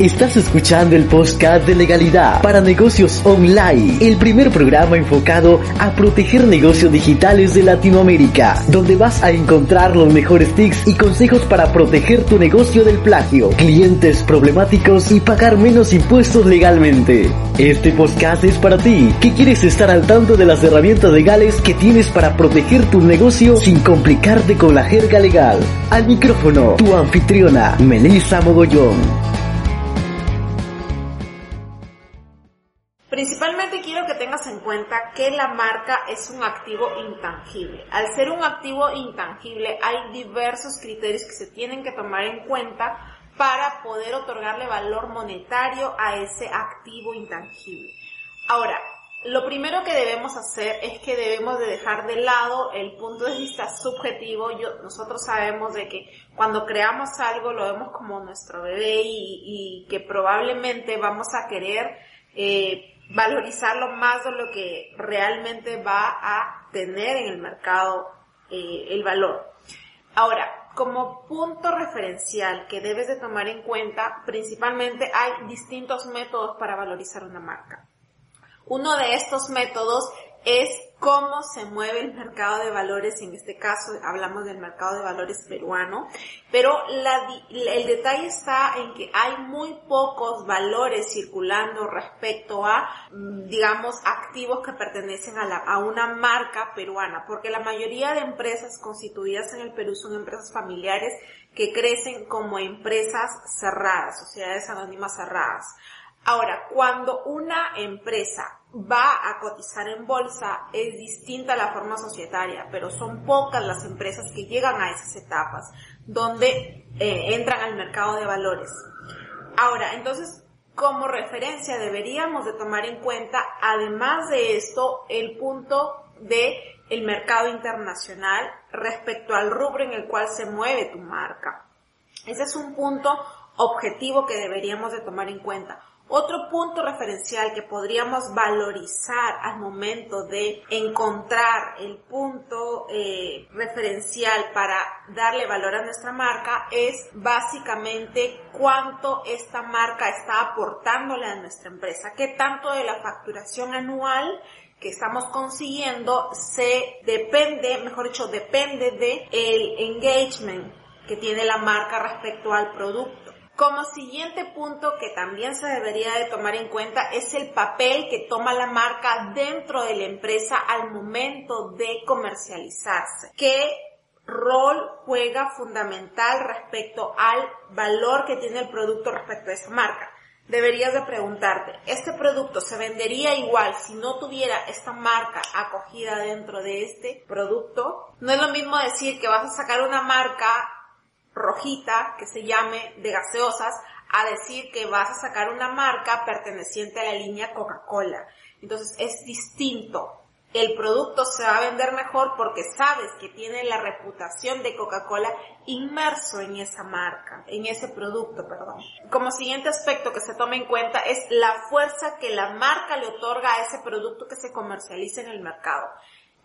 Estás escuchando el podcast de legalidad para negocios online, el primer programa enfocado a proteger negocios digitales de Latinoamérica, donde vas a encontrar los mejores tips y consejos para proteger tu negocio del plagio, clientes problemáticos y pagar menos impuestos legalmente. Este podcast es para ti, que quieres estar al tanto de las herramientas legales que tienes para proteger tu negocio sin complicarte con la jerga legal. Al micrófono, tu anfitriona, Melissa Mogollón. En cuenta que la marca es un activo intangible. Al ser un activo intangible hay diversos criterios que se tienen que tomar en cuenta para poder otorgarle valor monetario a ese activo intangible. Ahora, lo primero que debemos hacer es que debemos de dejar de lado el punto de vista subjetivo. Yo, nosotros sabemos de que cuando creamos algo lo vemos como nuestro bebé y, y que probablemente vamos a querer eh, valorizarlo más de lo que realmente va a tener en el mercado eh, el valor. Ahora, como punto referencial que debes de tomar en cuenta, principalmente hay distintos métodos para valorizar una marca. Uno de estos métodos es cómo se mueve el mercado de valores, en este caso hablamos del mercado de valores peruano, pero el detalle está en que hay muy pocos valores circulando respecto a, mm, digamos, activos que pertenecen a, a una marca peruana, porque la mayoría de empresas constituidas en el Perú son empresas familiares que crecen como empresas cerradas, sociedades anónimas cerradas. Ahora, cuando una empresa va a cotizar en bolsa es distinta a la forma societaria, pero son pocas las empresas que llegan a esas etapas donde eh, entran al mercado de valores. Ahora, entonces, como referencia deberíamos de tomar en cuenta, además de esto, el punto de el mercado internacional respecto al rubro en el cual se mueve tu marca. Ese es un punto objetivo que deberíamos de tomar en cuenta. Otro punto referencial que podríamos valorizar al momento de encontrar el punto eh, referencial para darle valor a nuestra marca es básicamente cuánto esta marca está aportándole a nuestra empresa, qué tanto de la facturación anual que estamos consiguiendo se depende, mejor dicho, depende de el engagement que tiene la marca respecto al producto como siguiente punto que también se debería de tomar en cuenta es el papel que toma la marca dentro de la empresa al momento de comercializarse. ¿Qué rol juega fundamental respecto al valor que tiene el producto respecto a esa marca? Deberías de preguntarte, ¿este producto se vendería igual si no tuviera esta marca acogida dentro de este producto? No es lo mismo decir que vas a sacar una marca rojita que se llame de gaseosas a decir que vas a sacar una marca perteneciente a la línea Coca-Cola. Entonces es distinto. El producto se va a vender mejor porque sabes que tiene la reputación de Coca-Cola inmerso en esa marca, en ese producto, perdón. Como siguiente aspecto que se toma en cuenta es la fuerza que la marca le otorga a ese producto que se comercializa en el mercado.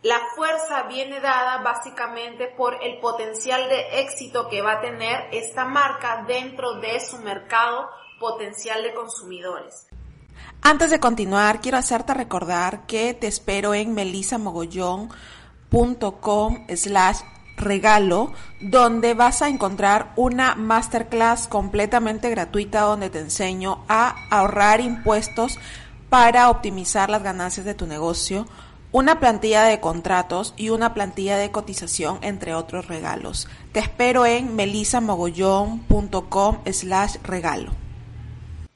La fuerza viene dada básicamente por el potencial de éxito que va a tener esta marca dentro de su mercado potencial de consumidores. Antes de continuar, quiero hacerte recordar que te espero en melisamogollón.com slash regalo, donde vas a encontrar una masterclass completamente gratuita donde te enseño a ahorrar impuestos para optimizar las ganancias de tu negocio una plantilla de contratos y una plantilla de cotización, entre otros regalos. Te espero en melisamogollón.com slash regalo.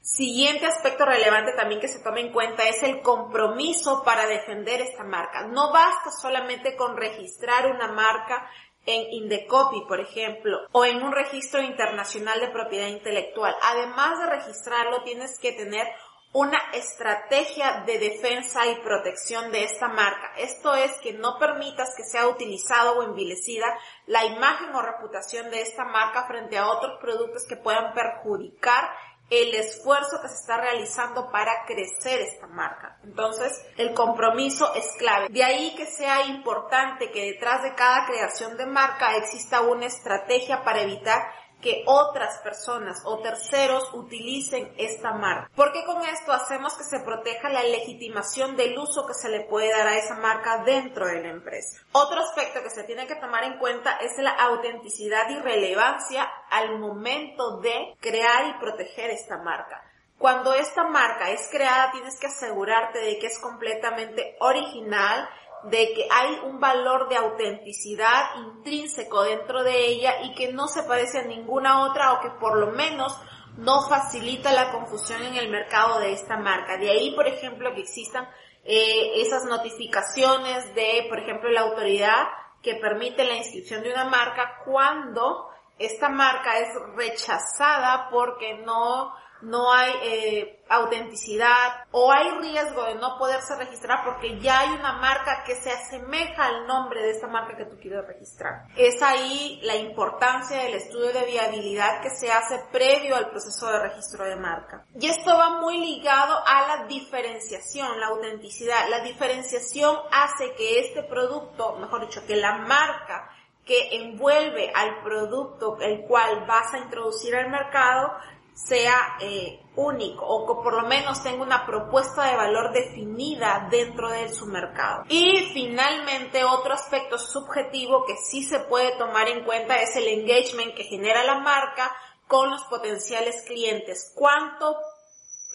Siguiente aspecto relevante también que se tome en cuenta es el compromiso para defender esta marca. No basta solamente con registrar una marca en Indecopy, por ejemplo, o en un registro internacional de propiedad intelectual. Además de registrarlo, tienes que tener una estrategia de defensa y protección de esta marca. Esto es que no permitas que sea utilizado o envilecida la imagen o reputación de esta marca frente a otros productos que puedan perjudicar el esfuerzo que se está realizando para crecer esta marca. Entonces, el compromiso es clave. De ahí que sea importante que detrás de cada creación de marca exista una estrategia para evitar que otras personas o terceros utilicen esta marca. Porque con esto hacemos que se proteja la legitimación del uso que se le puede dar a esa marca dentro de la empresa. Otro aspecto que se tiene que tomar en cuenta es la autenticidad y relevancia al momento de crear y proteger esta marca. Cuando esta marca es creada tienes que asegurarte de que es completamente original de que hay un valor de autenticidad intrínseco dentro de ella y que no se parece a ninguna otra o que por lo menos no facilita la confusión en el mercado de esta marca. De ahí, por ejemplo, que existan eh, esas notificaciones de, por ejemplo, la autoridad que permite la inscripción de una marca cuando esta marca es rechazada porque no no hay eh, autenticidad o hay riesgo de no poderse registrar porque ya hay una marca que se asemeja al nombre de esta marca que tú quieres registrar. Es ahí la importancia del estudio de viabilidad que se hace previo al proceso de registro de marca. Y esto va muy ligado a la diferenciación, la autenticidad. La diferenciación hace que este producto, mejor dicho, que la marca que envuelve al producto el cual vas a introducir al mercado sea eh, único o que por lo menos tenga una propuesta de valor definida dentro de su mercado. Y finalmente otro aspecto subjetivo que sí se puede tomar en cuenta es el engagement que genera la marca con los potenciales clientes. ¿Cuánto?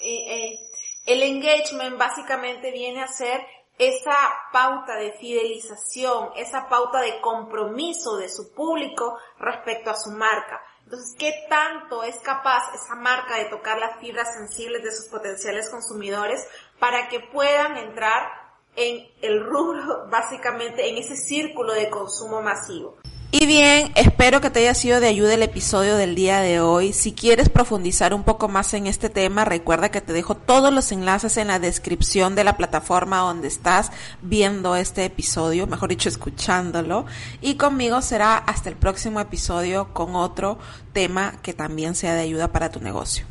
Eh, eh, el engagement básicamente viene a ser esa pauta de fidelización, esa pauta de compromiso de su público respecto a su marca. Entonces, ¿qué tanto es capaz esa marca de tocar las fibras sensibles de sus potenciales consumidores para que puedan entrar en el rubro, básicamente, en ese círculo de consumo masivo? Y bien, espero que te haya sido de ayuda el episodio del día de hoy. Si quieres profundizar un poco más en este tema, recuerda que te dejo todos los enlaces en la descripción de la plataforma donde estás viendo este episodio, mejor dicho, escuchándolo. Y conmigo será hasta el próximo episodio con otro tema que también sea de ayuda para tu negocio.